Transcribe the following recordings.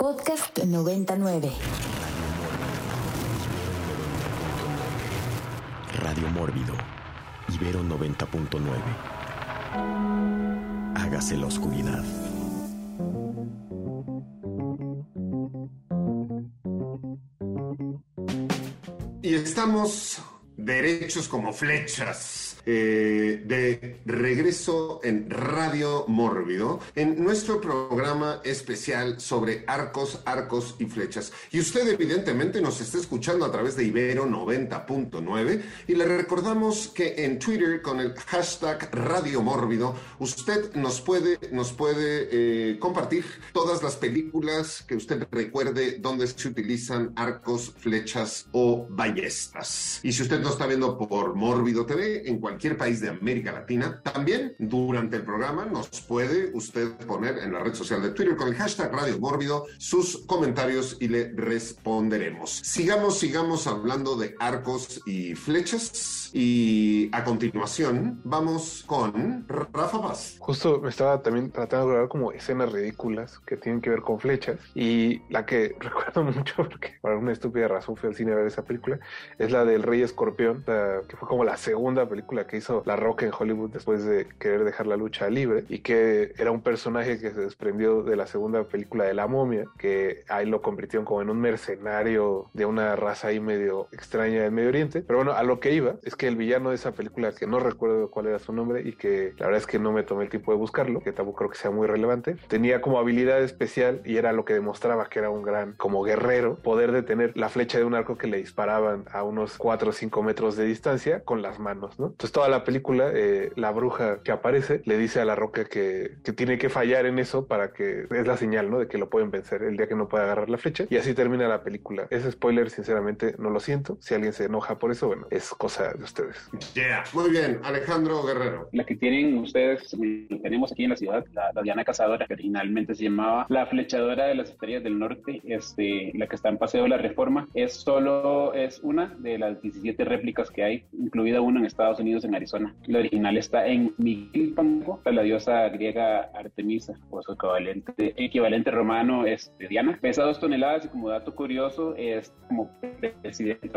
Podcast 99. Radio Mórbido. Ibero 90.9. Hágase la oscuridad. Y estamos derechos como flechas eh, de regreso en Radio Mórbido, en nuestro programa especial sobre arcos, arcos y flechas. Y usted evidentemente nos está escuchando a través de Ibero 90.9 y le recordamos que en Twitter con el hashtag Radio Mórbido usted nos puede, nos puede eh, compartir todas las películas que usted recuerde donde se utilizan arcos, flechas o ballestas. Y si usted nos está viendo por Mórbido TV, en cualquier cualquier país de América Latina. También durante el programa nos puede usted poner en la red social de Twitter con el hashtag Radio Mórbido sus comentarios y le responderemos. Sigamos, sigamos hablando de arcos y flechas y a continuación vamos con Rafa Paz. Justo me estaba también tratando de grabar como escenas ridículas que tienen que ver con flechas y la que recuerdo mucho porque por una estúpida razón fui al cine a ver esa película es la del Rey Escorpión, que fue como la segunda película que hizo La Roca en Hollywood después de querer dejar la lucha libre y que era un personaje que se desprendió de la segunda película de La Momia, que ahí lo convirtieron como en un mercenario de una raza ahí medio extraña del Medio Oriente. Pero bueno, a lo que iba es que el villano de esa película, que no recuerdo cuál era su nombre y que la verdad es que no me tomé el tiempo de buscarlo, que tampoco creo que sea muy relevante, tenía como habilidad especial y era lo que demostraba que era un gran como guerrero, poder detener la flecha de un arco que le disparaban a unos 4 o 5 metros de distancia con las manos, ¿no? Entonces toda la película, eh, la bruja que aparece le dice a la roca que, que, tiene que fallar en eso para que es la señal, ¿no? De que lo pueden vencer el día que no pueda agarrar la flecha. Y así termina la película. Ese spoiler, sinceramente, no lo siento. Si alguien se enoja por eso, bueno, es cosa de ustedes. Yeah. Muy bien, Alejandro Guerrero. La que tienen ustedes, tenemos aquí en la ciudad, la, la Diana Cazadora, que originalmente se llamaba la flechadora de las estrellas del norte, este, la que está en Paseo de la Reforma, es solo, es una de las 17 réplicas que hay, incluida una en Estados Unidos, en Arizona. La original está en Milpango, la diosa griega Artemisa, o su equivalente, equivalente romano es Diana. Pesa dos toneladas y como dato curioso es como presidente,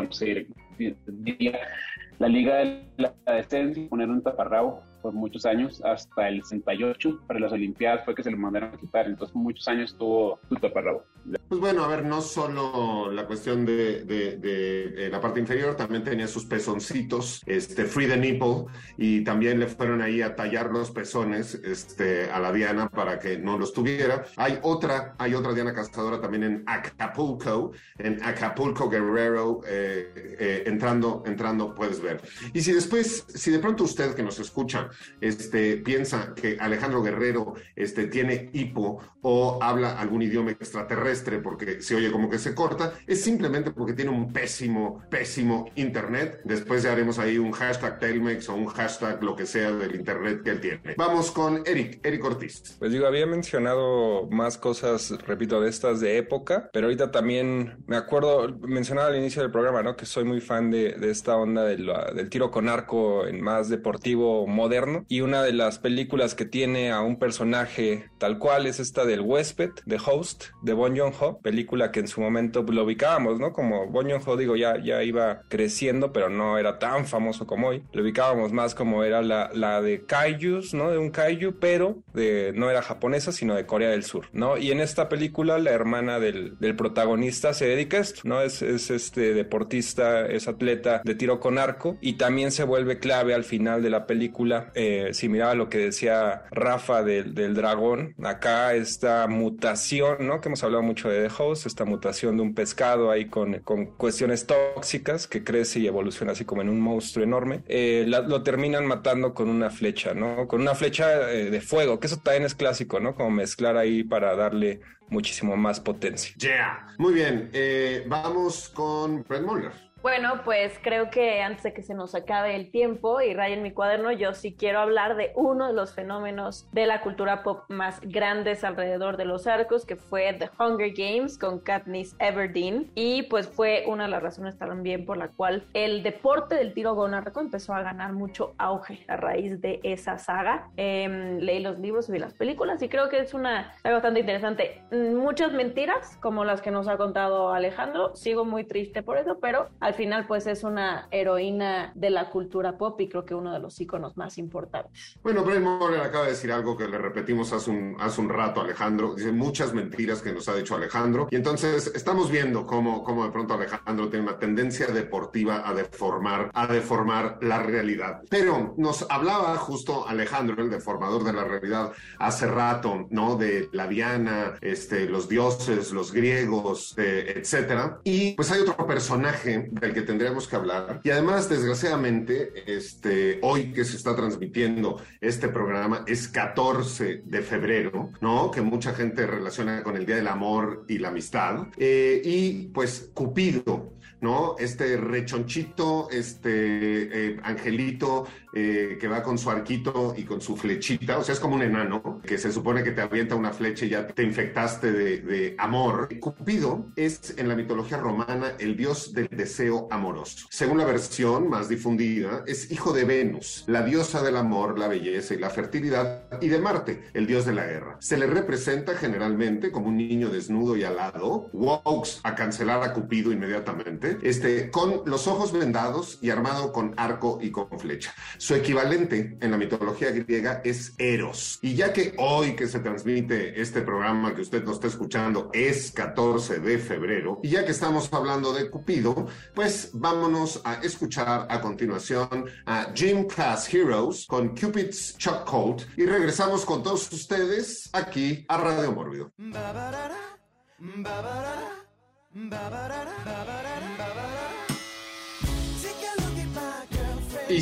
la Liga de la Decencia, poner un taparrabo por muchos años, hasta el 68, para las Olimpiadas fue que se lo mandaron a quitar, entonces muchos años tuvo su taparrabo. Pues bueno, a ver, no solo la cuestión de, de, de, de, la parte inferior, también tenía sus pezoncitos, este, free the nipple, y también le fueron ahí a tallar los pezones este, a la Diana para que no los tuviera. Hay otra, hay otra Diana Cazadora también en Acapulco, en Acapulco Guerrero, eh, eh, entrando, entrando puedes ver. Y si después, si de pronto usted que nos escucha, este, piensa que Alejandro Guerrero este, tiene hipo o habla algún idioma extraterrestre porque se oye como que se corta, es simplemente porque tiene un pésimo, pésimo internet. Después ya haremos ahí un hashtag Telmex o un hashtag lo que sea del internet que él tiene. Vamos con Eric, Eric Ortiz. Pues digo, había mencionado más cosas, repito, de estas de época, pero ahorita también me acuerdo, mencionaba al inicio del programa, ¿no? Que soy muy fan de, de esta onda de la, del tiro con arco en más deportivo moderno y una de las películas que tiene a un personaje tal cual es esta del huésped, de Host, de Bon Joon-ho, película que en su momento lo ubicábamos, ¿no? Como Bon Joon-ho, digo, ya, ya iba creciendo, pero no era tan famoso como hoy. Lo ubicábamos más como era la, la de Kaijus, ¿no? De un Kaiju, pero de, no era japonesa, sino de Corea del Sur, ¿no? Y en esta película la hermana del, del protagonista se dedica a esto, ¿no? Es, es este deportista, es atleta de tiro con arco y también se vuelve clave al final de la película eh, similar a lo que decía Rafa del, del, dragón, acá esta mutación, ¿no? Que hemos hablado mucho de The Host, esta mutación de un pescado ahí con, con cuestiones tóxicas que crece y evoluciona así como en un monstruo enorme, eh, lo terminan matando con una flecha, ¿no? Con una flecha eh, de fuego, que eso también es clásico, ¿no? Como mezclar ahí para darle muchísimo más potencia. Yeah, muy bien. Eh, vamos con Brett Muller. Bueno, pues creo que antes de que se nos acabe el tiempo y rayen mi cuaderno, yo sí quiero hablar de uno de los fenómenos de la cultura pop más grandes alrededor de los arcos, que fue The Hunger Games con Katniss Everdeen. Y pues fue una de las razones también por la cual el deporte del tiro con arco empezó a ganar mucho auge a raíz de esa saga. Em, leí los libros vi las películas y creo que es una algo bastante interesante. Muchas mentiras, como las que nos ha contado Alejandro. Sigo muy triste por eso, pero al final pues es una heroína de la cultura pop y creo que uno de los iconos más importantes. Bueno, Brian Moore acaba de decir algo que le repetimos hace un, hace un rato Alejandro, dice muchas mentiras que nos ha dicho Alejandro y entonces estamos viendo cómo, cómo de pronto Alejandro tiene una tendencia deportiva a deformar, a deformar la realidad. Pero nos hablaba justo Alejandro, el deformador de la realidad, hace rato, ¿no? De la Diana, este, los dioses, los griegos, eh, etcétera. Y pues hay otro personaje del que tendríamos que hablar. Y además, desgraciadamente, este, hoy que se está transmitiendo este programa es 14 de febrero, ¿no? Que mucha gente relaciona con el Día del Amor y la Amistad. Eh, y pues Cupido, ¿no? Este rechonchito, este eh, angelito eh, que va con su arquito y con su flechita, o sea, es como un enano que se supone que te avienta una flecha y ya te infectaste de, amor. Cupido es en la mitología romana el dios del deseo amoroso. Según la versión más difundida, es hijo de Venus, la diosa del amor, la belleza y la fertilidad, y de Marte, el dios de la guerra. Se le representa generalmente como un niño desnudo y alado, Wokes a cancelar a Cupido inmediatamente, este, con los ojos vendados y armado con arco y con flecha. Su equivalente en la mitología griega es Eros. Y ya que hoy que se transmite este programa que usted nos está escuchando es 14 de febrero, y ya que estamos hablando de Cupido, pues vámonos a escuchar a continuación a Jim Class Heroes con Cupid's Coat y regresamos con todos ustedes aquí a Radio Mórbido. Y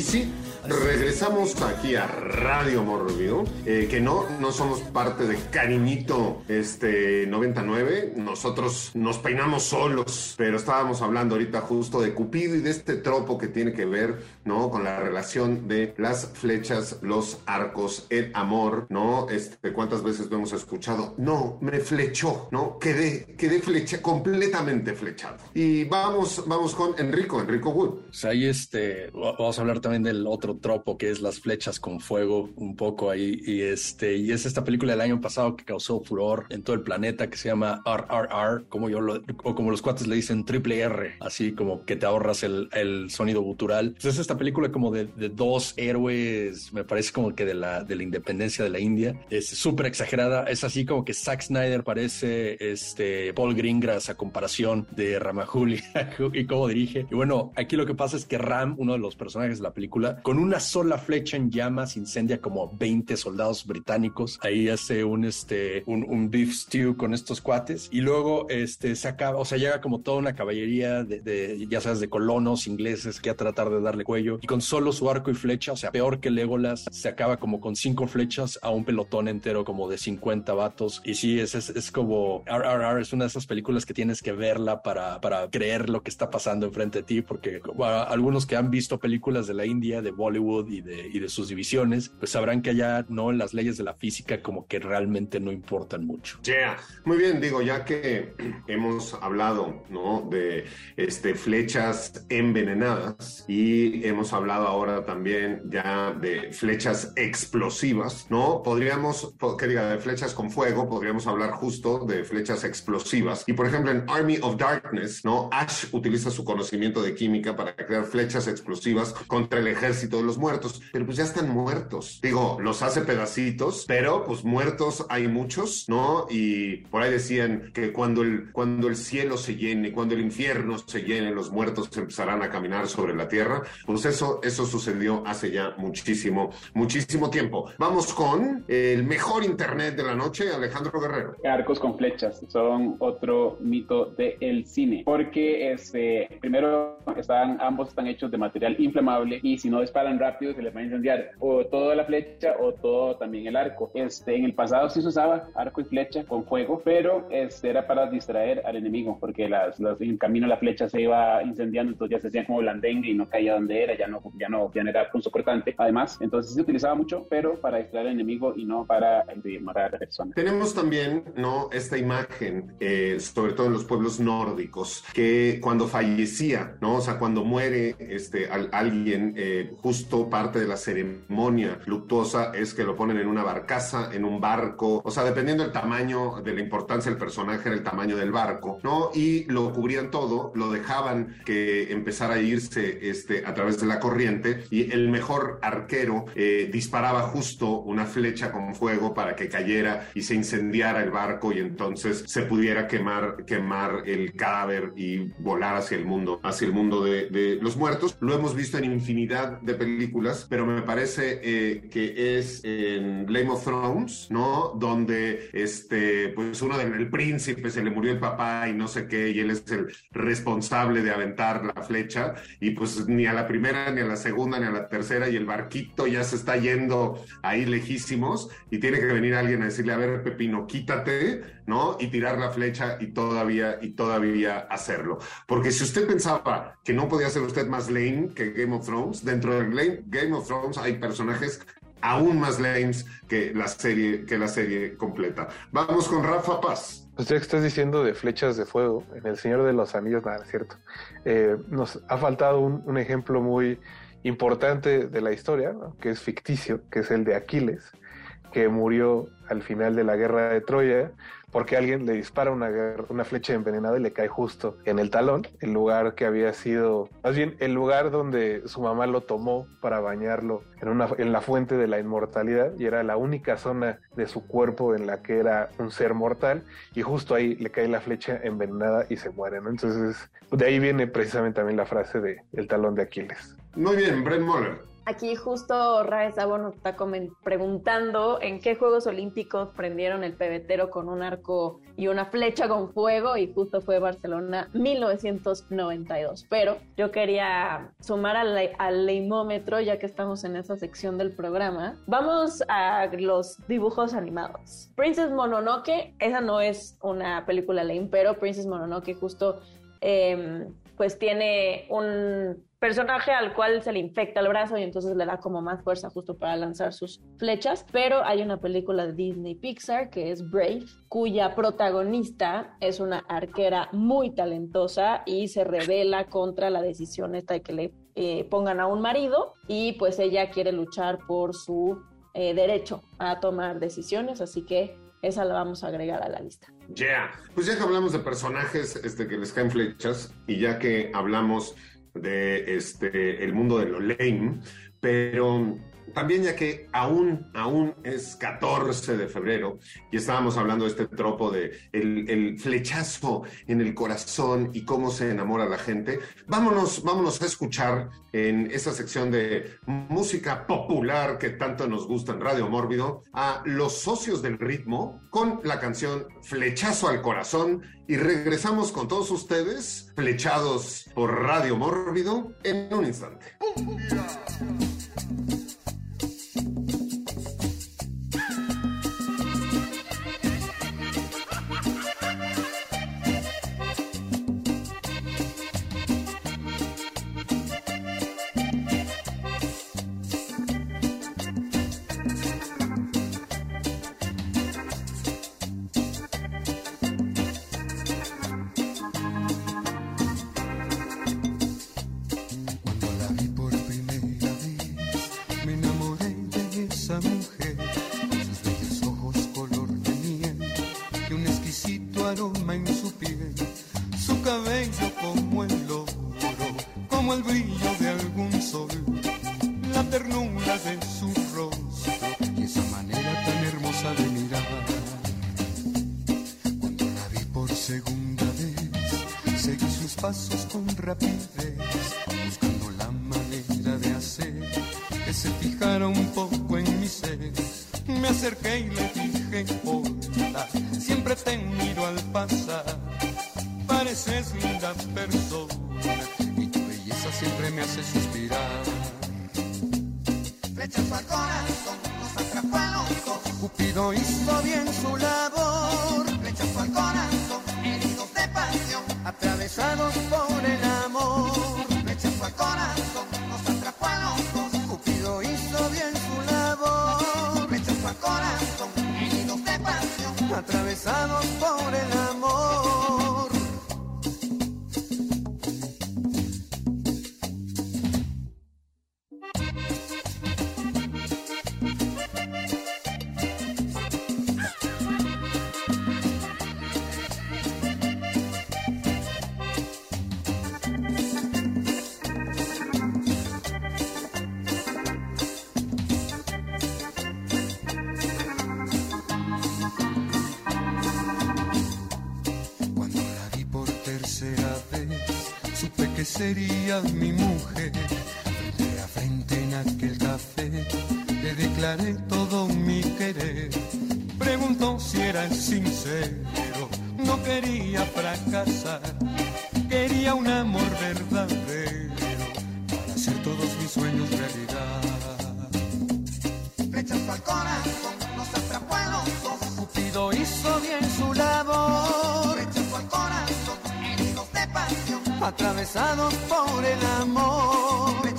sí, Regresamos aquí a Radio Morbido, eh, que no, no somos parte de Cariñito este, 99, nosotros nos peinamos solos, pero estábamos hablando ahorita justo de Cupido y de este tropo que tiene que ver, ¿no? Con la relación de las flechas, los arcos, el amor, ¿no? Este, ¿Cuántas veces lo hemos escuchado? No, me flechó, ¿no? Quedé, quedé flecha, completamente flechado. Y vamos, vamos con Enrico, Enrico Wood. Pues ahí este, vamos a hablar también del otro tropo que es las flechas con fuego un poco ahí y este y es esta película del año pasado que causó furor en todo el planeta que se llama RRR como yo lo, o como los cuates le dicen triple R así como que te ahorras el, el sonido gutural. Pues es esta película como de, de, dos héroes me parece como que de la de la independencia de la India. Es súper exagerada es así como que Zack Snyder parece este Paul Greengrass a comparación de Ramajuli y cómo dirige. Y bueno aquí lo que pasa es que Ram uno de los personajes de la película con una sola flecha en llamas incendia como 20 soldados británicos. Ahí hace un, este, un, beef stew con estos cuates y luego este, se acaba, o sea, llega como toda una caballería de, ya sabes, de colonos ingleses que a tratar de darle cuello y con solo su arco y flecha, o sea, peor que Legolas, se acaba como con cinco flechas a un pelotón entero como de 50 vatos. Y sí, es, es, es como RRR, es una de esas películas que tienes que verla para, para creer lo que está pasando enfrente de ti, porque algunos que han visto películas de la India, de Bollywood y de, y de sus divisiones, pues sabrán que allá no las leyes de la física como que realmente no importan mucho. Yeah. Muy bien, digo, ya que hemos hablado, ¿no? De este, flechas envenenadas y hemos hablado ahora también ya de flechas explosivas, ¿no? Podríamos, que diga, de flechas con fuego, podríamos hablar justo de flechas explosivas. Y por ejemplo, en Army of Darkness, ¿no? Ash utiliza su conocimiento de química para crear flechas explosivas contra el ejército de los muertos, pero pues ya están muertos. Digo, los hace pedacitos, pero pues muertos hay muchos, ¿no? Y por ahí decían que cuando el, cuando el cielo se llene, cuando el infierno se llene, los muertos empezarán a caminar sobre la tierra. Pues eso, eso sucedió hace ya muchísimo, muchísimo tiempo. Vamos con el mejor internet de la noche, Alejandro Guerrero. Arcos con flechas son otro mito del cine, porque este, primero están, ambos están hechos de material inflamable y si no disparan tan rápido se le va a incendiar o toda la flecha o todo también el arco. Este, en el pasado sí se usaba arco y flecha con fuego, pero este, era para distraer al enemigo, porque las, las, en el camino la flecha se iba incendiando, entonces ya se hacían como blandengue y no caía donde era, ya no, ya no, ya no era punzo cortante. Además, entonces se utilizaba mucho, pero para distraer al enemigo y no para matar a la persona. Tenemos también, ¿no? Esta imagen, eh, sobre todo en los pueblos nórdicos, que cuando fallecía, ¿no? O sea, cuando muere este, alguien, eh, justo parte de la ceremonia luctuosa es que lo ponen en una barcaza, en un barco, o sea, dependiendo del tamaño, de la importancia del personaje, era el tamaño del barco, ¿no? Y lo cubrían todo, lo dejaban que empezara a irse este, a través de la corriente y el mejor arquero eh, disparaba justo una flecha con fuego para que cayera y se incendiara el barco y entonces se pudiera quemar, quemar el cadáver y volar hacia el mundo, hacia el mundo de, de los muertos. Lo hemos visto en infinidad de películas, pero me parece eh, que es en Game of Thrones, ¿no? Donde este, pues uno del príncipe se le murió el papá y no sé qué, y él es el responsable de aventar la flecha, y pues ni a la primera, ni a la segunda, ni a la tercera, y el barquito ya se está yendo ahí lejísimos, y tiene que venir alguien a decirle, a ver, Pepino, quítate, Y tirar la flecha y todavía, y todavía hacerlo. Porque si usted pensaba que no podía ser usted más lame que Game of Thrones, dentro del Game of Thrones hay personajes aún más lames que la serie, que la serie completa. Vamos con Rafa Paz. Pues ya que estás diciendo de flechas de fuego, en El Señor de los Anillos, nada, es cierto. Eh, nos ha faltado un, ejemplo muy importante de la historia, que es ficticio, que es el de Aquiles, que murió al final de la guerra de Troya porque alguien le dispara una, flecha envenenada y le cae justo en el talón, el lugar que había sido, más bien el lugar donde su mamá lo tomó para bañarlo en, una, en la fuente de la inmortalidad y era la única zona de su cuerpo en la que era un ser mortal y justo ahí le cae la flecha envenenada y se muere. Entonces de ahí viene precisamente también la frase de el talón de Aquiles. Muy bien, Brent Moller. Aquí justo Rae Sabo nos está preguntando en qué Juegos Olímpicos prendieron el pebetero con un arco y una flecha con fuego y justo fue Barcelona 1992. Pero yo quería sumar al, al leimómetro ya que estamos en esa sección del programa. Vamos a los dibujos animados. Princess Mononoke, esa no es una película lame, pero Princess Mononoke justo eh, pues tiene un personaje al cual se le infecta el brazo y entonces le da como más fuerza justo para lanzar sus flechas. Pero hay una película de Disney Pixar que es Brave, cuya protagonista es una arquera muy talentosa y se revela contra la decisión esta de que le eh, pongan a un marido y pues ella quiere luchar por su eh, derecho a tomar decisiones, así que esa la vamos a agregar a la lista. Ya, yeah. pues ya que hablamos de personajes este, que les caen flechas y ya que hablamos de este, el mundo de lo lame, pero también ya que aún, aún es 14 de febrero y estábamos hablando de este tropo de el, el, flechazo en el corazón y cómo se enamora la gente, vámonos, vámonos a escuchar en esa sección de música popular que tanto nos gusta en Radio Mórbido a los socios del ritmo con la canción Flechazo al corazón y regresamos con todos ustedes flechados por Radio Mórbido en un instante. Linda persona y tu belleza siempre me hace suspirar. Declaré todo mi querer. Preguntó si era sincero, no quería fracasar, quería un amor verdadero para hacer todos mis sueños realidad. Rechazo al corazón, nos atrapó a los dos. Cupido hizo bien su labor. Rechazo al corazón, heridos de pasión. Atravesados por el amor.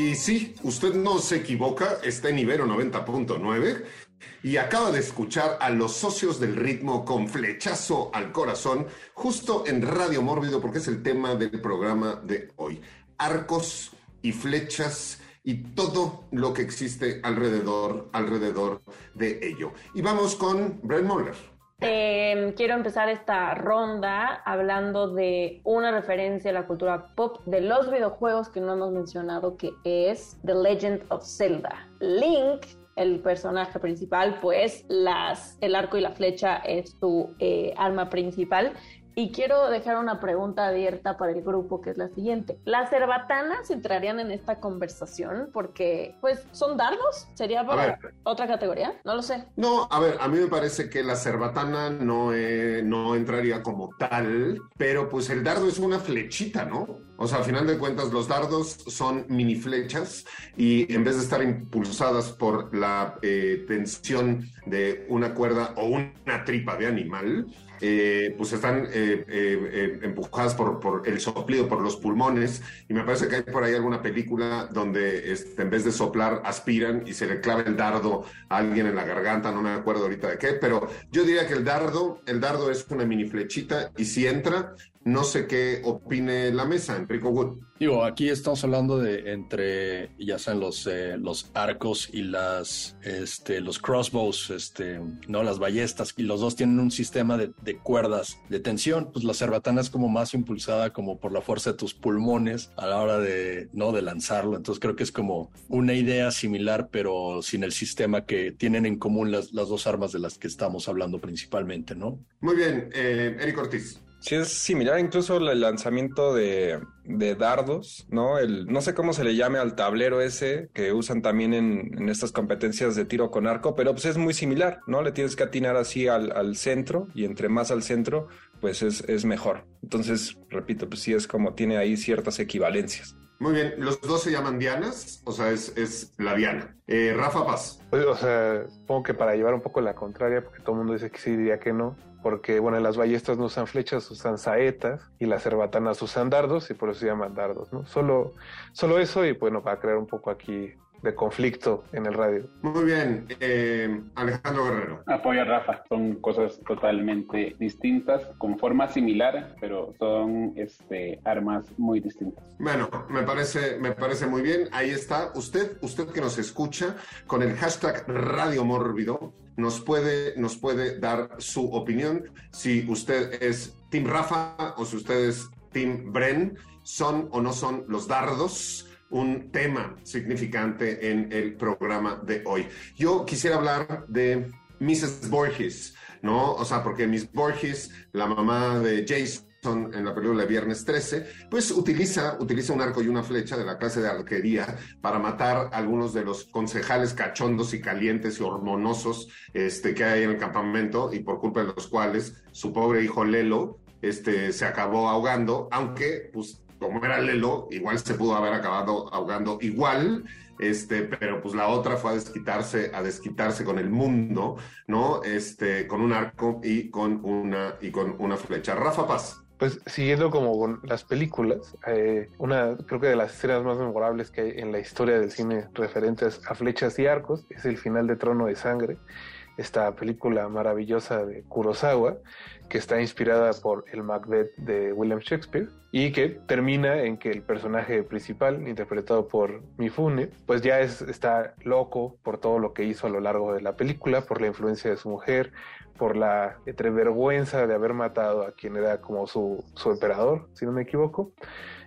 Y sí, usted no se equivoca, está en Ibero 90.9 y acaba de escuchar a los socios del ritmo con flechazo al corazón, justo en Radio Mórbido, porque es el tema del programa de hoy. Arcos y flechas y todo lo que existe alrededor, alrededor de ello. Y vamos con Brent Moller. Eh, quiero empezar esta ronda hablando de una referencia a la cultura pop de los videojuegos que no hemos mencionado, que es The Legend of Zelda. Link, el personaje principal, pues las, el arco y la flecha es su eh, arma principal. Y quiero dejar una pregunta abierta para el grupo, que es la siguiente. ¿Las cerbatanas entrarían en esta conversación? Porque, pues, ¿son dardos? ¿Sería para otra categoría? No lo sé. No, a ver, a mí me parece que la cerbatana no, eh, no entraría como tal, pero pues el dardo es una flechita, ¿no? O sea, al final de cuentas, los dardos son mini flechas y en vez de estar impulsadas por la eh, tensión de una cuerda o una tripa de animal, eh, pues están eh, eh, empujadas por, por, el soplido, por los pulmones. Y me parece que hay por ahí alguna película donde este, en vez de soplar, aspiran y se le clava el dardo a alguien en la garganta, no me acuerdo ahorita de qué, pero yo diría que el dardo, el dardo es una mini flechita y si entra, no sé qué opine la mesa, Enrico Wood. Digo, aquí estamos hablando de entre, ya sean los, eh, los arcos y las, este, los crossbows, este, no las ballestas, y los dos tienen un sistema de, de, cuerdas de tensión. Pues la cerbatana es como más impulsada como por la fuerza de tus pulmones a la hora de, no, de lanzarlo. Entonces creo que es como una idea similar, pero sin el sistema que tienen en común las, las dos armas de las que estamos hablando principalmente, ¿no? Muy bien, eh, Eric Ortiz. Sí, es similar, incluso el lanzamiento de, de, dardos, ¿no? El, no sé cómo se le llame al tablero ese que usan también en, en, estas competencias de tiro con arco, pero pues es muy similar, ¿no? Le tienes que atinar así al, al centro y entre más al centro, pues es, es, mejor. Entonces, repito, pues sí es como tiene ahí ciertas equivalencias. Muy bien, los dos se llaman Dianas, o sea, es, es la Diana. Eh, Rafa Paz. O sea, supongo que para llevar un poco la contraria, porque todo el mundo dice que sí, diría que no, porque bueno, las ballestas no usan flechas, usan saetas y las cerbatanas usan dardos y por eso se llaman dardos, ¿no? Solo, solo eso y bueno, para crear un poco aquí de conflicto en el radio. Muy bien, eh, Alejandro Guerrero. Apoyo a Rafa, son cosas totalmente distintas, con forma similar, pero son este, armas muy distintas. Bueno, me parece, me parece muy bien. Ahí está. Usted, usted que nos escucha con el hashtag Radio Mórbido, nos puede, nos puede dar su opinión. Si usted es Team Rafa o si usted es Team Bren, son o no son los dardos un tema significante en el programa de hoy. Yo quisiera hablar de Mrs. Borges, ¿no? O sea, porque Miss Borges, la mamá de Jason en la película Viernes 13, pues utiliza, utiliza un arco y una flecha de la clase de arquería para matar a algunos de los concejales cachondos y calientes y hormonosos este, que hay en el campamento y por culpa de los cuales su pobre hijo Lelo este, se acabó ahogando, aunque pues como era Lelo, igual se pudo haber acabado ahogando igual, este, pero pues la otra fue a desquitarse, a desquitarse con el mundo, ¿no? Este, con un arco y con una, y con una flecha. Rafa Paz. Pues siguiendo como con las películas, eh, una creo que de las escenas más memorables que hay en la historia del cine referentes a flechas y arcos es el final de Trono de Sangre, esta película maravillosa de Kurosawa, que está inspirada por el Macbeth de William Shakespeare y que termina en que el personaje principal, interpretado por Mifune, pues ya es, está loco por todo lo que hizo a lo largo de la película, por la influencia de su mujer, por la entre vergüenza de haber matado a quien era como su, su emperador, si no me equivoco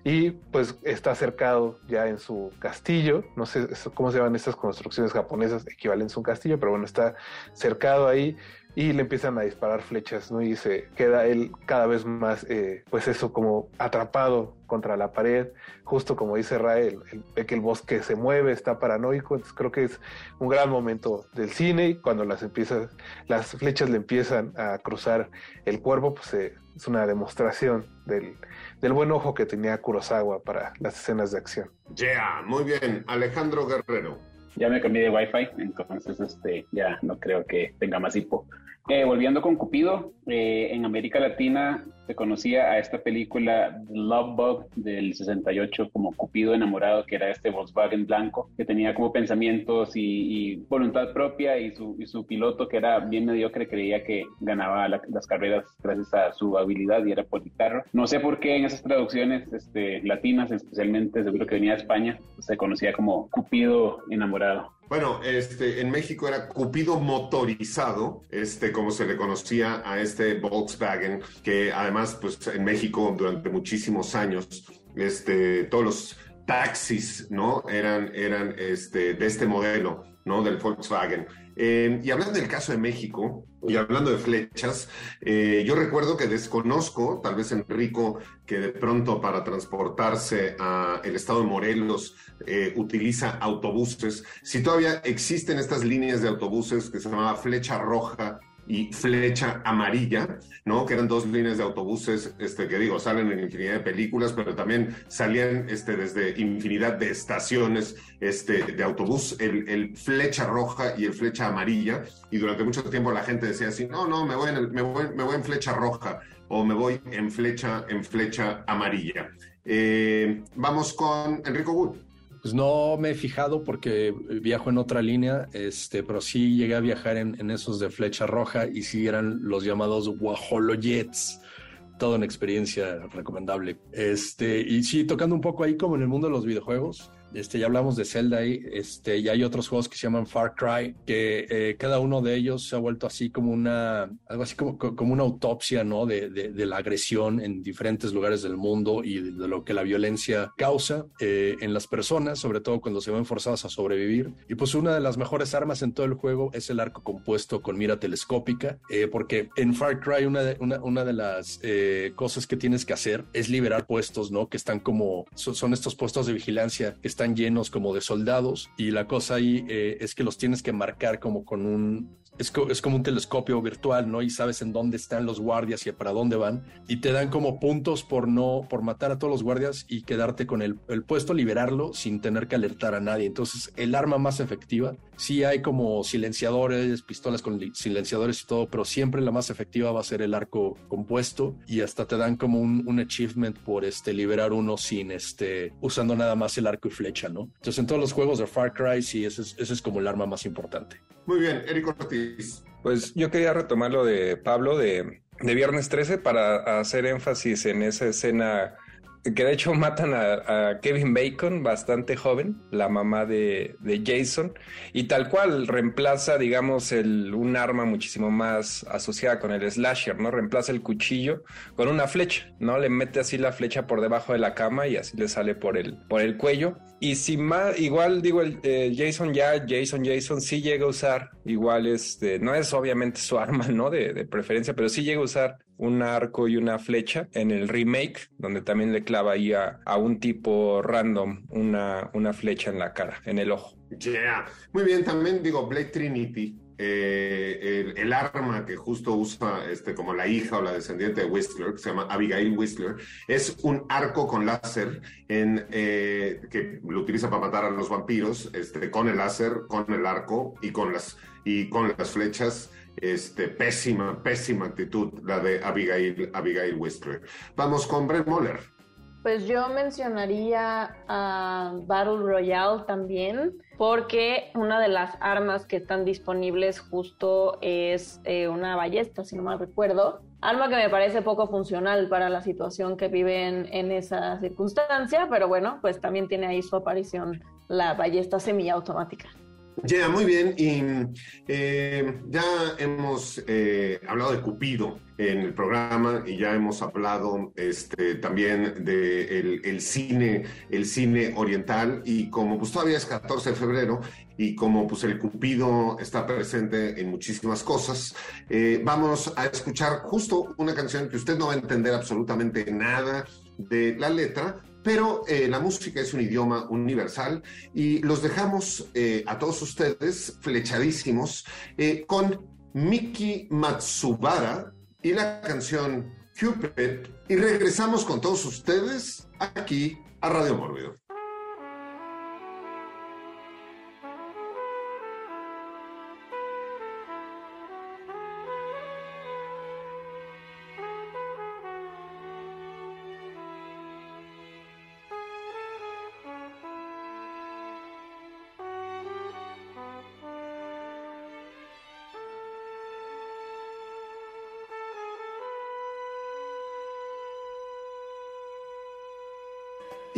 y pues está cercado ya en su castillo, no sé cómo se llaman estas construcciones japonesas equivalentes a un castillo, pero bueno, está cercado ahí y le empiezan a disparar flechas, ¿no? Y se queda él cada vez más, eh, pues eso, como atrapado contra la pared, justo como dice Rael, ve que el bosque se mueve, está paranoico, entonces creo que es un gran momento del cine. Y cuando las empieza, las flechas le empiezan a cruzar el cuerpo, pues eh, es una demostración del, del buen ojo que tenía Kurosawa para las escenas de acción. Yeah, muy bien. Alejandro Guerrero. Ya me cambié de Wi-Fi, entonces este, ya no creo que tenga más hipo. Eh, volviendo con Cupido, eh, en América Latina se conocía a esta película The Love Bug del 68 como Cupido enamorado, que era este Volkswagen blanco, que tenía como pensamientos y, voluntad propia y su, y su, piloto, que era bien mediocre, creía que ganaba la, las carreras gracias a su habilidad y era policarro. No sé por qué en esas traducciones este, latinas, especialmente, seguro que venía de España, se conocía como Cupido enamorado. Bueno, este, en México era Cupido motorizado, este, como se le conocía a este Volkswagen, que además, pues en México durante muchísimos años, este, todos los taxis, ¿no? Eran, eran este, de este modelo, ¿no? Del Volkswagen. Eh, y hablando del caso de México, y hablando de flechas, eh, yo recuerdo que desconozco, tal vez Enrico, que de pronto para transportarse a el estado de Morelos eh, utiliza autobuses. Si todavía existen estas líneas de autobuses que se llamaba Flecha Roja y Flecha Amarilla, ¿no? Que eran dos líneas de autobuses, este, que digo, salen en infinidad de películas, pero también salían este, desde infinidad de estaciones este, de autobús, el, Flecha Roja y el Flecha Amarilla, y durante mucho tiempo la gente decía así, no, no, me voy en, me voy, me voy en Flecha Roja o me voy en Flecha, en Flecha Amarilla. Eh, vamos con Enrico Wood. Pues no me he fijado porque viajo en otra línea, este, pero sí llegué a viajar en, en esos de flecha roja y sí eran los llamados Guajolo Jets. Toda una experiencia recomendable. Este, y sí, tocando un poco ahí como en el mundo de los videojuegos. Este, ya hablamos de Zelda ahí, este, y hay otros juegos que se llaman Far Cry, que eh, cada uno de ellos se ha vuelto así como una, algo así como, como una autopsia, ¿no? De, de, de, la agresión en diferentes lugares del mundo y de, de lo que la violencia causa eh, en las personas, sobre todo cuando se ven forzadas a sobrevivir. Y pues una de las mejores armas en todo el juego es el arco compuesto con mira telescópica, eh, porque en Far Cry una de, una, una de las eh, cosas que tienes que hacer es liberar puestos, ¿no? Que están como, son, son estos puestos de vigilancia que están llenos como de soldados y la cosa ahí eh, es que los tienes que marcar como con un es, co es, como un telescopio virtual, ¿no? Y sabes en dónde están los guardias y para dónde van. Y te dan como puntos por no, por matar a todos los guardias y quedarte con el, el puesto, liberarlo sin tener que alertar a nadie. Entonces, el arma más efectiva, sí hay como silenciadores, pistolas con silenciadores y todo, pero siempre la más efectiva va a ser el arco compuesto y hasta te dan como un, un achievement por este liberar uno sin este, usando nada más el arco y flecha, ¿no? Entonces, en todos los juegos de Far Cry, sí, ese es, ese es como el arma más importante. Muy bien, Eric Ortiz. Pues yo quería retomar lo de Pablo de, de Viernes 13 para hacer énfasis en esa escena que de hecho matan a, Kevin Bacon, bastante joven, la mamá de, de Jason, y tal cual reemplaza, digamos, el, un arma muchísimo más asociada con el slasher, ¿no? Reemplaza el cuchillo con una flecha, ¿no? Le mete así la flecha por debajo de la cama y así le sale por el, por el cuello. Y si más, igual digo, el, eh, Jason ya, Jason, Jason sí llega a usar, igual este, no es obviamente su arma, ¿no? De, de preferencia, pero sí llega a usar un arco y una flecha en el remake, donde también le clava ahí a, un tipo random una, una, flecha en la cara, en el ojo. Yeah. Muy bien, también digo, Blade Trinity, eh, el, el, arma que justo usa este, como la hija o la descendiente de Whistler, que se llama Abigail Whistler, es un arco con láser en, eh, que lo utiliza para matar a los vampiros, este, con el láser, con el arco y con las, y con las flechas este, pésima, pésima actitud la de Abigail, Abigail. Vamos con Brett Moller. Pues yo mencionaría a Battle Royale también, porque una de las armas que están disponibles justo es eh, una ballesta, si no mal recuerdo. Arma que me parece poco funcional para la situación que viven en esa circunstancia, pero bueno, pues también tiene ahí su aparición la ballesta semiautomática. Ya, muy bien. Y eh, ya hemos eh, hablado de Cupido en el programa y ya hemos hablado este, también de cine, el cine oriental. Y como pues todavía es 14 de febrero y como pues el Cupido está presente en muchísimas cosas, eh, vamos a escuchar justo una canción que usted no va a entender absolutamente nada de la letra, pero eh, la música es un idioma universal y los dejamos eh, a todos ustedes flechadísimos eh, con Miki Matsubara y la canción Cupid y regresamos con todos ustedes aquí a Radio Mórbido.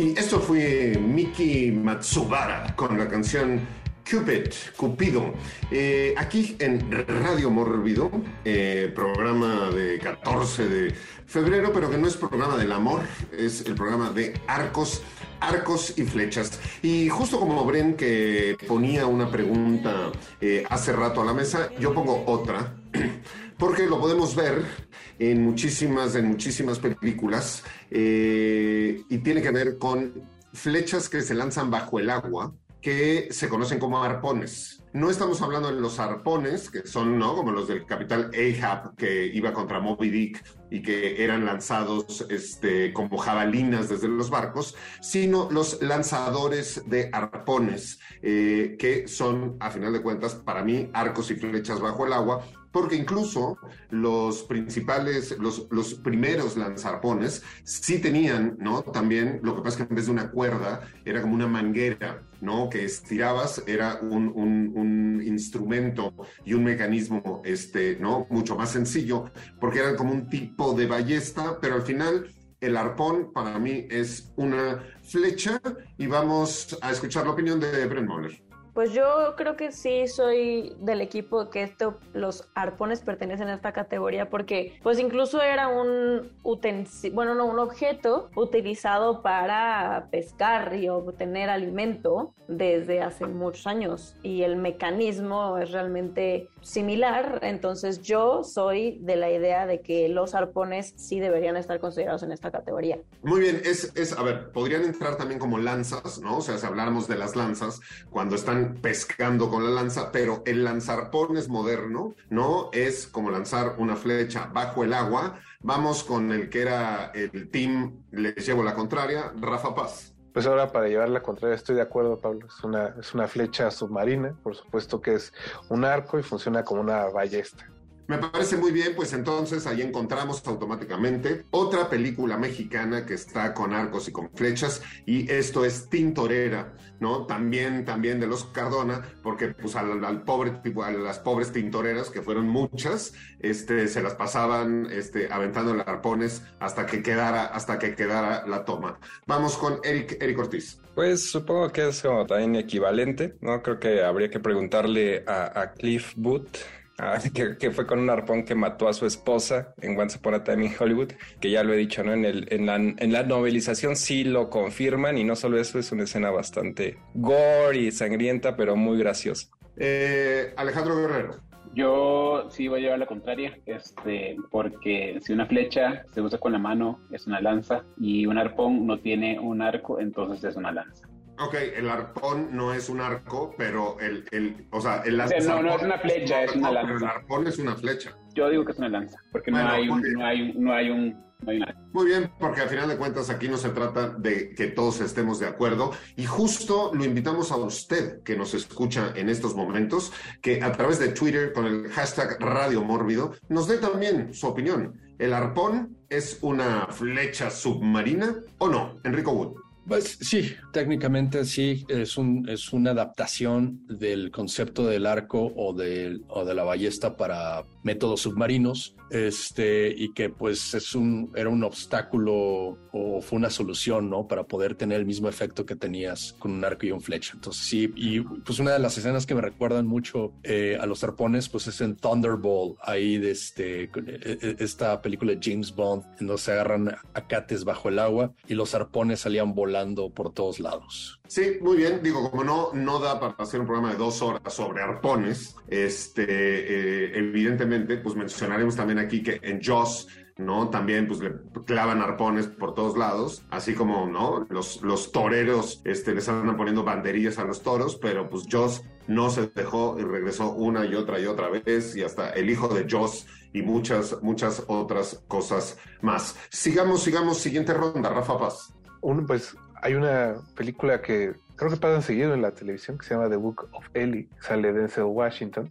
Y esto fue Miki Matsubara con la canción Cupid, Cupido. Eh, aquí en Radio Mórbido, eh, programa de 14 de febrero, pero que no es programa del amor, es el programa de arcos, arcos y flechas. Y justo como Bren que ponía una pregunta eh, hace rato a la mesa, yo pongo otra, porque lo podemos ver en muchísimas, en muchísimas películas eh, y tiene que ver con flechas que se lanzan bajo el agua que se conocen como arpones. No estamos hablando de los arpones, que son ¿no? como los del capitán Ahab, que iba contra Moby Dick y que eran lanzados este, como jabalinas desde los barcos, sino los lanzadores de arpones, eh, que son, a final de cuentas, para mí, arcos y flechas bajo el agua, porque incluso los principales, los, los primeros lanzarpones sí tenían, ¿no? También, lo que pasa es que en vez de una cuerda, era como una manguera, ¿no? Que estirabas, era un, un, instrumento y un mecanismo, este, ¿no? Mucho más sencillo, porque eran como un tipo de ballesta, pero al final el arpón para mí es una flecha y vamos a escuchar la opinión de Brent Moller. Pues yo creo que sí soy del equipo que esto, los arpones pertenecen a esta categoría porque pues incluso era un utensilio, bueno, no, un objeto utilizado para pescar y obtener alimento desde hace muchos años y el mecanismo es realmente similar, entonces yo soy de la idea de que los arpones sí deberían estar considerados en esta categoría. Muy bien, es, es, a ver, podrían entrar también como lanzas, ¿no? O sea, si habláramos de las lanzas, cuando están pescando con la lanza, pero el lanzarpones moderno, ¿no? Es como lanzar una flecha bajo el agua. Vamos con el que era el team, les llevo la contraria, Rafa Paz. Pues ahora para llevar la contraria estoy de acuerdo, Pablo. Es una, es una flecha submarina, por supuesto que es un arco y funciona como una ballesta. Me parece muy bien, pues entonces ahí encontramos automáticamente otra película mexicana que está con arcos y con flechas y esto es Tintorera, ¿no? También, también de los Cardona, porque pues al, pobre tipo, a las pobres tintoreras, que fueron muchas, este, se las pasaban este, aventando arpones hasta que quedara, hasta que quedara la toma. Vamos con Eric, Eric Ortiz. Pues supongo que es como también equivalente, ¿no? Creo que habría que preguntarle a, a Cliff Booth Ah, que, que, fue con un arpón que mató a su esposa en Once Upon a Time in Hollywood, que ya lo he dicho, ¿no? En, el, en, la, en la novelización sí lo confirman y no solo eso, es una escena bastante gore y sangrienta, pero muy graciosa. Eh, Alejandro Guerrero. Yo sí voy a llevar la contraria, este, porque si una flecha se usa con la mano es una lanza y un arpón no tiene un arco, entonces es una lanza. Ok, el arpón no es un arco, pero el, el o sea, el sea, no, no es una flecha, es, una lanza. Pero el arpón es una flecha. Yo digo que es una lanza, porque Bueno, no, hay un, no, hay un, no hay un no hay nada. Muy bien, porque al final de cuentas aquí no se trata de que todos estemos de acuerdo y justo lo invitamos a usted que nos escucha en estos momentos, que a través de Twitter con el hashtag Radio Mórbido nos dé también su opinión. ¿El arpón es una flecha submarina o no? Enrico Wood. Pues sí, técnicamente sí, es, un, es una adaptación del concepto del arco o de, o de la ballesta para métodos submarinos, este, y que pues es un, era un obstáculo o fue una solución, ¿no? Para poder tener el mismo efecto que tenías con un arco y un flecha. Entonces sí, y pues una de las escenas que me recuerdan mucho eh, a los arpones, pues es en Thunderball, ahí de este, eh, eh, esta película de James Bond, en donde se agarran acates bajo el agua y los arpones salían volando por todos lados. Sí, muy bien. Digo, como no, no da para hacer un programa de dos horas sobre arpones, este, eh, evidentemente, pues mencionaremos también aquí que en Joss, ¿no? También, pues le clavan arpones por todos lados, así como, ¿no? Los, los toreros, este, les andan poniendo banderillas a los toros, pero pues Joss no se dejó y regresó una y otra y otra vez, y hasta el hijo de Joss y muchas, muchas otras cosas más. Sigamos, sigamos, siguiente ronda, Rafa Paz. Un, pues hay una película que creo que pasan seguido en la televisión que se llama The Book of Ellie, sale Denzel Washington.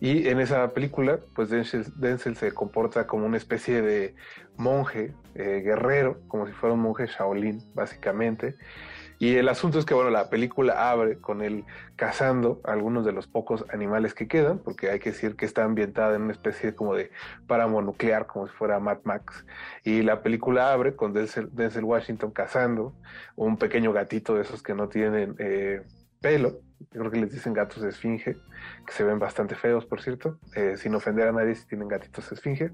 Y en esa película, pues Denzel, Denzel se comporta como una especie de monje eh, guerrero, como si fuera un monje Shaolin, básicamente. Y el asunto es que, bueno, la película abre con él cazando algunos de los pocos animales que quedan, porque hay que decir que está ambientada en una especie como de páramo nuclear, como si fuera Mad Max. Y la película abre con Denzel, Denzel Washington cazando un pequeño gatito de esos que no tienen eh, pelo, yo creo que les dicen gatos de esfinge, que se ven bastante feos, por cierto, eh, sin ofender a nadie si tienen gatitos de esfinge.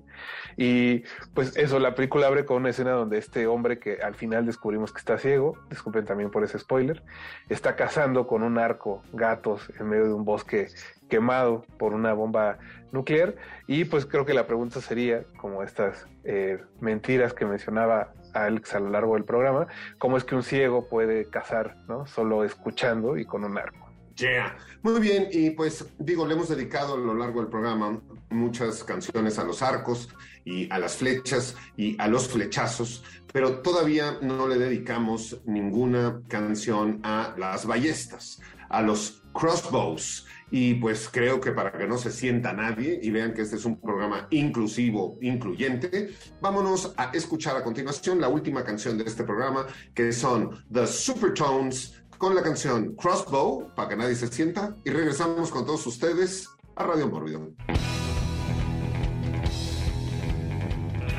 Y pues eso, la película abre con una escena donde este hombre que al final descubrimos que está ciego, disculpen también por ese spoiler, está cazando con un arco gatos en medio de un bosque quemado por una bomba nuclear. Y pues creo que la pregunta sería, como estas eh, mentiras que mencionaba Alex a lo largo del programa, ¿cómo es que un ciego puede cazar, ¿no? Solo escuchando y con un arco. Yeah. Muy bien, y pues digo, le hemos dedicado a lo largo del programa muchas canciones a los arcos y a las flechas y a los flechazos, pero todavía no le dedicamos ninguna canción a las ballestas, a los crossbows. Y pues creo que para que no se sienta nadie y vean que este es un programa inclusivo, incluyente, vámonos a escuchar a continuación la última canción de este programa, que son The Supertones con la canción Crossbow, para que nadie se sienta, y regresamos con todos ustedes a Radio Mórbido.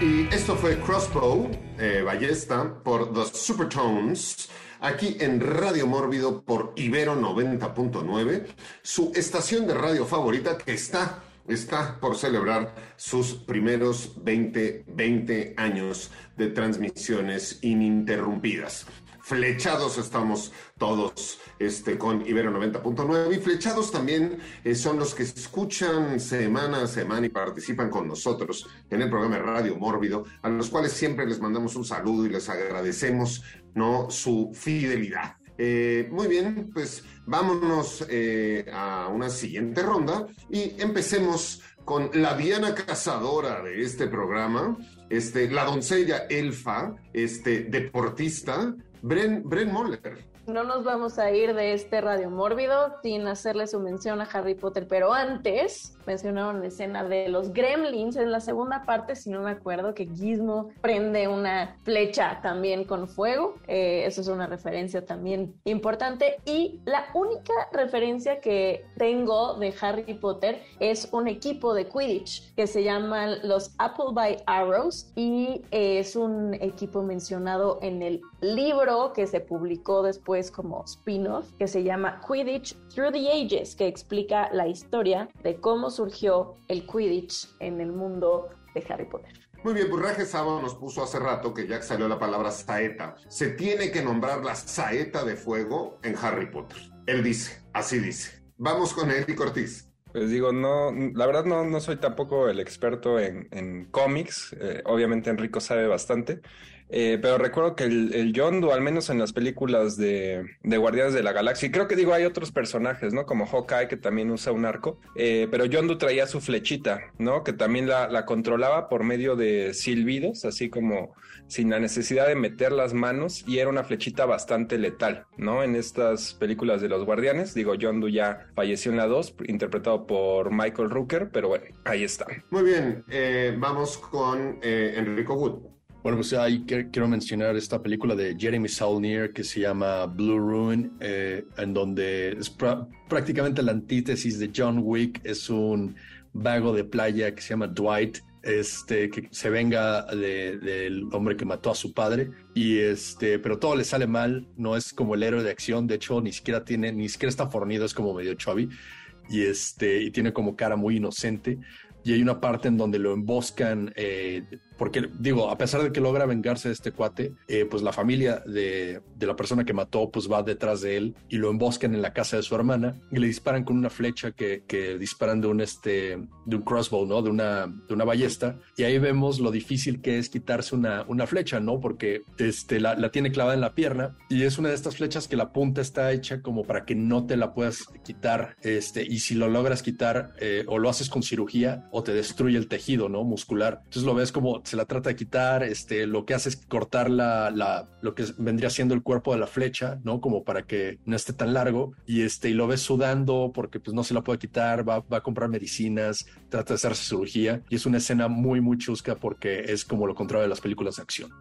Y esto fue Crossbow, eh, ballesta, por The Supertones, aquí en Radio Mórbido por Ibero 90.9, su estación de radio favorita que está, está por celebrar sus primeros 20, 20 años de transmisiones ininterrumpidas. Flechados estamos todos este, con Ibero 90.9 y flechados también eh, son los que escuchan semana a semana y participan con nosotros en el programa de Radio Mórbido, a los cuales siempre les mandamos un saludo y les agradecemos ¿no? su fidelidad. Eh, muy bien, pues vámonos eh, a una siguiente ronda y empecemos con la Diana cazadora de este programa, este, la doncella elfa, este, deportista, Bren, Bren Moller. No nos vamos a ir de este radio mórbido sin hacerle su mención a Harry Potter, pero antes mencionaron la escena de los gremlins en la segunda parte, si no me acuerdo, que Gizmo prende una flecha también con fuego. Eh, eso es una referencia también importante. Y la única referencia que tengo de Harry Potter es un equipo de Quidditch que se llaman los Appleby Arrows y es un equipo mencionado en el libro que se publicó después como spin-off que se llama Quidditch Through the Ages, que explica la historia de cómo surgió el Quidditch en el mundo de Harry Potter. Muy bien, pues Raje Sabo nos puso hace rato que ya que salió la palabra saeta, se tiene que nombrar la saeta de fuego en Harry Potter. Él dice, así dice. Vamos con Eric Ortiz. Pues digo, no, la verdad no, no soy tampoco el experto en, en cómics. Eh, obviamente Enrico sabe bastante. Eh, pero recuerdo que el, el Yondu, al menos en las películas de, de Guardianes de la Galaxia, y creo que digo, hay otros personajes, ¿no? Como Hawkeye, que también usa un arco, eh, pero Yondu traía su flechita, ¿no? Que también la, la controlaba por medio de silbidos, así como sin la necesidad de meter las manos, y era una flechita bastante letal, ¿no? En estas películas de los Guardianes, digo, Yondu ya falleció en la 2, interpretado por Michael Rooker, pero bueno, ahí está. Muy bien, eh, vamos con Enrico Wood. Bueno, pues ahí quiero mencionar esta película de Jeremy Saulnier que se llama Blue Ruin, eh, en donde es pra- prácticamente la antítesis de John Wick. Es un vago de playa que se llama Dwight, este, que se venga de- del hombre que mató a su padre. Y este, pero todo le sale mal. No es como el héroe de acción. De hecho, ni siquiera tiene, ni siquiera está fornido. Es como medio chubby y este, y tiene como cara muy inocente. Y hay una parte en donde lo emboscan, eh, porque digo, a pesar de que logra vengarse de este cuate, eh, pues la familia de, de la persona que mató pues va detrás de él y lo emboscan en la casa de su hermana y le disparan con una flecha que, que disparan de un, este, de un crossbow, ¿no? De una, de una ballesta. Y ahí vemos lo difícil que es quitarse una, una flecha, ¿no? Porque este, la, la tiene clavada en la pierna y es una de estas flechas que la punta está hecha como para que no te la puedas quitar. Este, y si lo logras quitar eh, o lo haces con cirugía o te destruye el tejido, ¿no? Muscular. Entonces lo ves como se la trata de quitar, este, lo que hace es cortar la, la, lo que vendría siendo el cuerpo de la flecha, ¿no? Como para que no esté tan largo y este, y lo ves sudando porque pues no se la puede quitar, va, va a comprar medicinas, trata de hacerse cirugía y es una escena muy, muy chusca porque es como lo contrario de las películas de acción.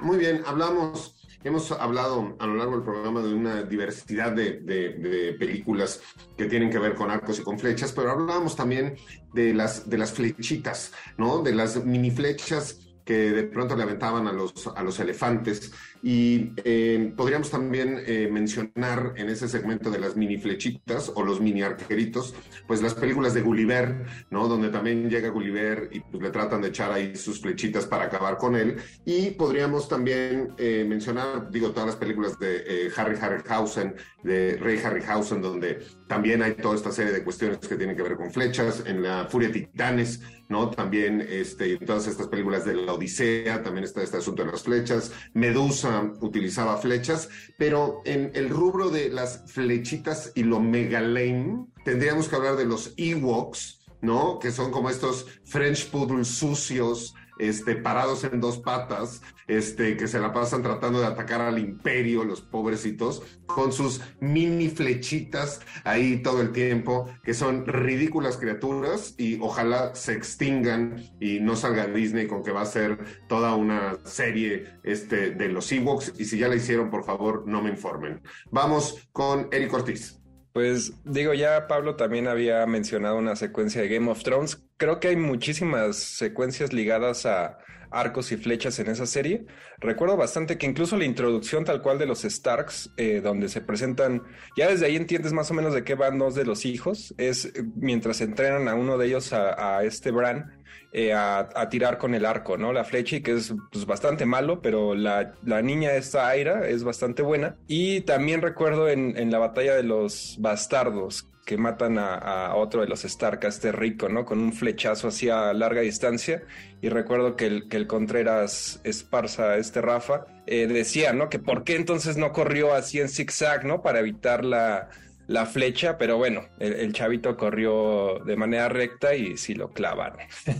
Muy bien, hablamos, hemos hablado a lo largo del programa de una diversidad de, películas que tienen que ver con arcos y con flechas, pero hablábamos también de las, de las flechitas, ¿no? De las mini flechas que de pronto le aventaban a los, a los elefantes. Y eh, podríamos también eh, mencionar en ese segmento de las mini flechitas o los mini arqueritos, pues las películas de Gulliver, ¿no? Donde también llega Gulliver y pues, le tratan de echar ahí sus flechitas para acabar con él. Y podríamos también eh, mencionar, digo, todas las películas de Harry Harryhausen, de Rey Harryhausen, donde también hay toda esta serie de cuestiones que tienen que ver con flechas. En la Furia Titanes, ¿no? También este, todas estas películas de la Odisea, también está este asunto de las flechas. Medusa utilizaba flechas, pero en el rubro de las flechitas y lo mega lame, tendríamos que hablar de los Ewoks, ¿no? Que son como estos French poodles sucios, este, parados en dos patas, este, que se la pasan tratando de atacar al imperio, los pobrecitos, con sus mini flechitas ahí todo el tiempo, que son ridículas criaturas y ojalá se extingan y no salga Disney con que va a ser toda una serie este, de los Ewoks y si ya la hicieron, por favor, no me informen. Vamos con Eric Ortiz. Pues digo, ya Pablo también había mencionado una secuencia de Game of Thrones. Creo que hay muchísimas secuencias ligadas a arcos y flechas en esa serie. Recuerdo bastante que incluso la introducción tal cual de los Starks, eh, donde se presentan, ya desde ahí entiendes más o menos de qué van dos de los hijos, es eh, mientras entrenan a uno de ellos, a, este Bran, eh, a, tirar con el arco, ¿no? La flecha, y que es pues, bastante malo, pero la, la niña esta Aira es bastante buena. Y también recuerdo en la batalla de los bastardos que matan a, otro de los Stark, este rico, ¿no? Con un flechazo así a larga distancia. Y recuerdo que el, Contreras Esparza, este Rafa, eh, decía, ¿no? Que por qué entonces no corrió así en zigzag, ¿no? Para evitar la, la flecha, pero bueno, el, chavito corrió de manera recta y sí lo clavaron.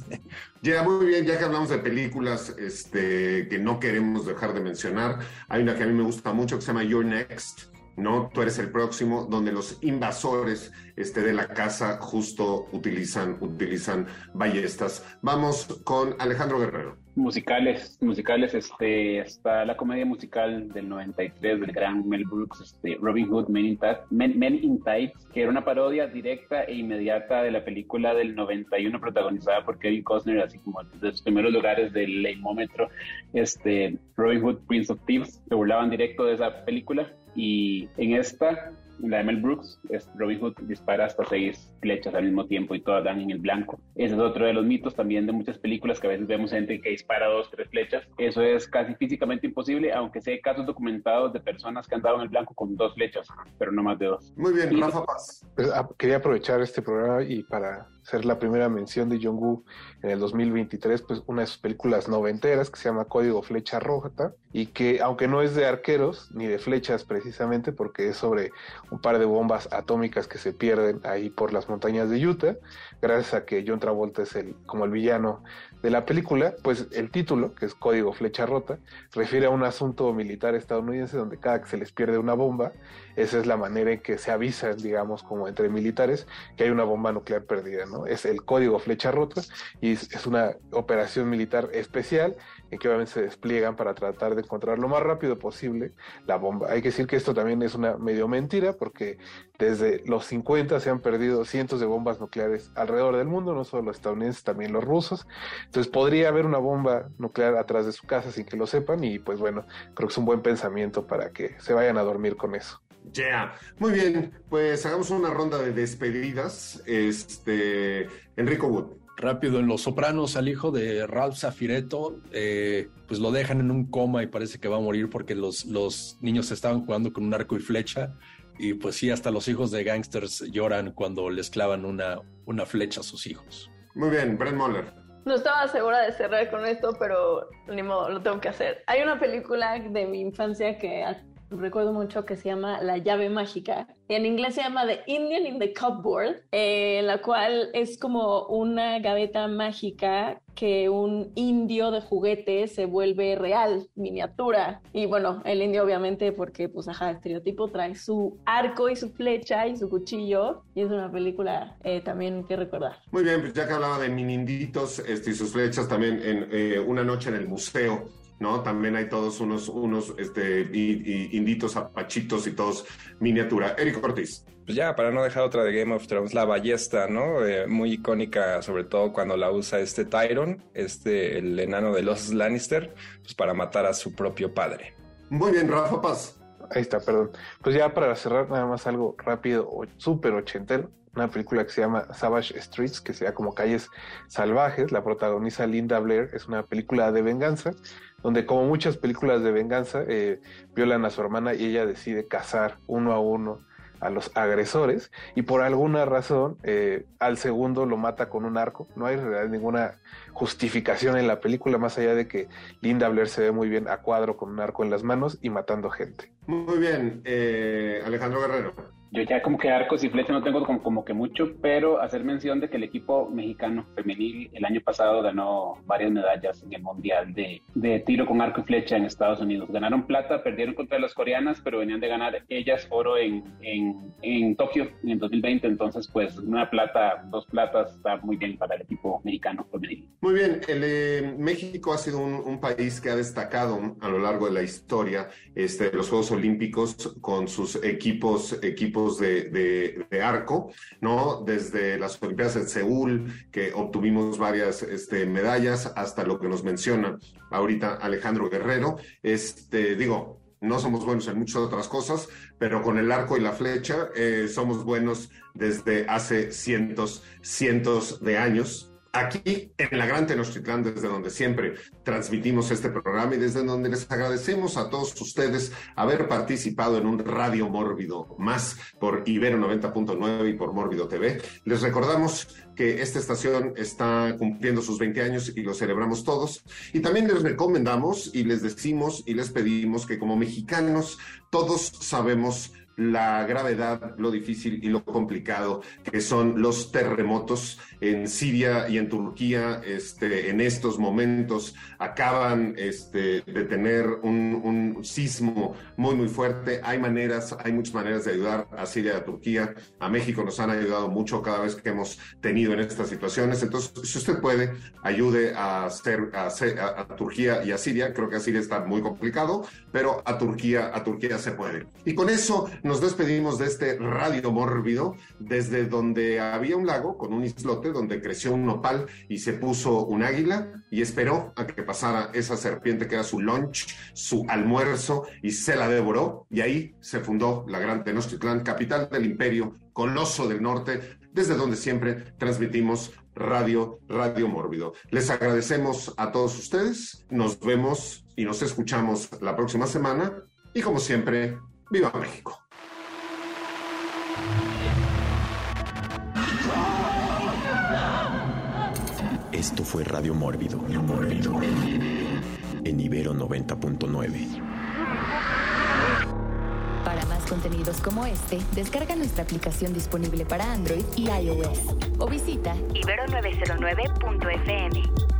Ya, muy bien, ya que hablamos de películas este, que no queremos dejar de mencionar, hay una que a mí me gusta mucho que se llama You're Next, ¿no? Tú eres el próximo, donde los invasores este, de la casa justo utilizan, utilizan ballestas. Vamos con Alejandro Guerrero. Musicales, musicales, este, está la comedia musical del 93 del gran Mel Brooks, este, Robin Hood, Men in, Men, Men in Tights, que era una parodia directa e inmediata de la película del 91 protagonizada por Kevin Costner, así como de los primeros lugares del leimómetro, este, Robin Hood, Prince of Thieves, se burlaban directo de esa película y en esta la de Mel Brooks, es Robin Hood dispara hasta seis flechas al mismo tiempo y todas dan en el blanco. Ese es otro de los mitos también de muchas películas que a veces vemos gente que dispara dos, tres flechas. Eso es casi físicamente imposible, aunque sé casos documentados de personas que han dado en el blanco con dos flechas, pero no más de dos. Muy bien, Y- Rafa Paz. Pues, ah, quería aprovechar este programa y para hacer la primera mención de Jong-Woo en el 2023, pues una de sus películas noventeras que se llama Código Flecha Roja y que aunque no es de arqueros ni de flechas precisamente porque es sobre un par de bombas atómicas que se pierden ahí por las montañas de Utah, gracias a que John Travolta es el como el villano de la película, pues el título, que es Código Flecha Rota, refiere a un asunto militar estadounidense donde cada que se les pierde una bomba, esa es la manera en que se avisan, digamos, como entre militares, que hay una bomba nuclear perdida, ¿no? Es el código flecha rota y es, es una operación militar especial en que obviamente se despliegan para tratar de encontrar lo más rápido posible la bomba. Hay que decir que esto también es una medio mentira porque desde los 50 se han perdido cientos de bombas nucleares alrededor del mundo, no solo los estadounidenses, también los rusos. Entonces podría haber una bomba nuclear atrás de su casa sin que lo sepan y pues bueno, creo que es un buen pensamiento para que se vayan a dormir con eso. Ya, muy bien, pues hagamos una ronda de despedidas. Este, Enrico Wood. Rápido, en Los Sopranos, al hijo de Ralph Zafireto, eh, pues lo dejan en un coma y parece que va a morir porque los, los niños estaban jugando con un arco y flecha. Y pues sí, hasta los hijos de gangsters lloran cuando les clavan una, una flecha a sus hijos. Muy bien, Brent Moller. No estaba segura de cerrar con esto, pero ni modo, lo tengo que hacer. Hay una película de mi infancia que recuerdo mucho que se llama La llave mágica. En inglés se llama The Indian in the Cupboard, eh, la cual es como una gaveta mágica que un indio de juguete se vuelve real, miniatura. Y bueno, el indio obviamente porque pues ajá, estereotipo trae su arco y su flecha y su cuchillo. Y es una película eh, también que recordar. Muy bien, pues ya que hablaba de mininditos este, y sus flechas, también en eh, Una noche en el museo, ¿no? También hay todos unos, unos este, inditos, apachitos y todos miniatura. Eric Ortiz. Pues ya, para no dejar otra de Game of Thrones, la ballesta, ¿no? Eh, muy icónica, sobre todo cuando la usa este Tyron, este, el enano de los Lannister, pues para matar a su propio padre. Muy bien, Rafa Paz. Ahí está, perdón. Pues ya para cerrar nada más algo rápido, o súper ochentero, una película que se llama Savage Streets, que sea como calles salvajes, la protagoniza Linda Blair, es una película de venganza, donde como muchas películas de venganza, eh, violan a su hermana y ella decide cazar uno a uno a los agresores y por alguna razón eh, al segundo lo mata con un arco. No hay realidad ninguna justificación en la película más allá de que Linda Blair se ve muy bien a cuadro con un arco en las manos y matando gente. Muy bien, eh, Alejandro Guerrero. Yo ya como que arcos y flechas no tengo como, como que mucho, pero hacer mención de que el equipo mexicano femenil el año pasado ganó varias medallas en el Mundial de, de tiro con arco y flecha en Estados Unidos. Ganaron plata, perdieron contra las coreanas, pero venían de ganar ellas oro en, en, en Tokio en el 2020. Entonces, pues una plata, dos platas está muy bien para el equipo mexicano femenil. Muy bien, el, eh, México ha sido un, un país que ha destacado a lo largo de la historia este, los Juegos Olímpicos con sus equipos, equipos de, arco, ¿no? Desde las Olimpiadas de Seúl, que obtuvimos varias este, medallas, hasta lo que nos menciona ahorita Alejandro Guerrero. Este, digo, no somos buenos en muchas otras cosas, pero con el arco y la flecha eh, somos buenos desde hace cientos, cientos de años. Aquí en la Gran Tenochtitlán, desde donde siempre transmitimos este programa y desde donde les agradecemos a todos ustedes haber participado en un Radio Mórbido más por Ibero 90.9 y por Mórbido TV. Les recordamos que esta estación está cumpliendo sus 20 años y lo celebramos todos. Y también les recomendamos y les decimos y les pedimos que como mexicanos todos sabemos la gravedad, lo difícil y lo complicado que son los terremotos en Siria y en Turquía. Este, en estos momentos acaban este, de tener un, sismo muy, muy fuerte. Hay maneras, hay muchas maneras de ayudar a Siria a Turquía. A México nos han ayudado mucho cada vez que hemos tenido en estas situaciones. Entonces, si usted puede, ayude a, hacer- a- a Turquía y a Siria. Creo que a Siria está muy complicado, pero a Turquía, a Turquía se puede. Y con eso nos despedimos de este radio mórbido desde donde había un lago con un islote donde creció un nopal y se puso un águila y esperó a que pasara esa serpiente que era su lunch, su almuerzo y se la devoró y ahí se fundó la gran Tenochtitlán, capital del imperio, coloso del norte, desde donde siempre transmitimos Radio, Radio Mórbido. Les agradecemos a todos ustedes, nos vemos y nos escuchamos la próxima semana y como siempre, ¡Viva México! Esto fue Radio Mórbido. Mórbido. En Ibero 90.9. Para más contenidos como este, descarga nuestra aplicación disponible para Android y iOS o visita Ibero909.fm.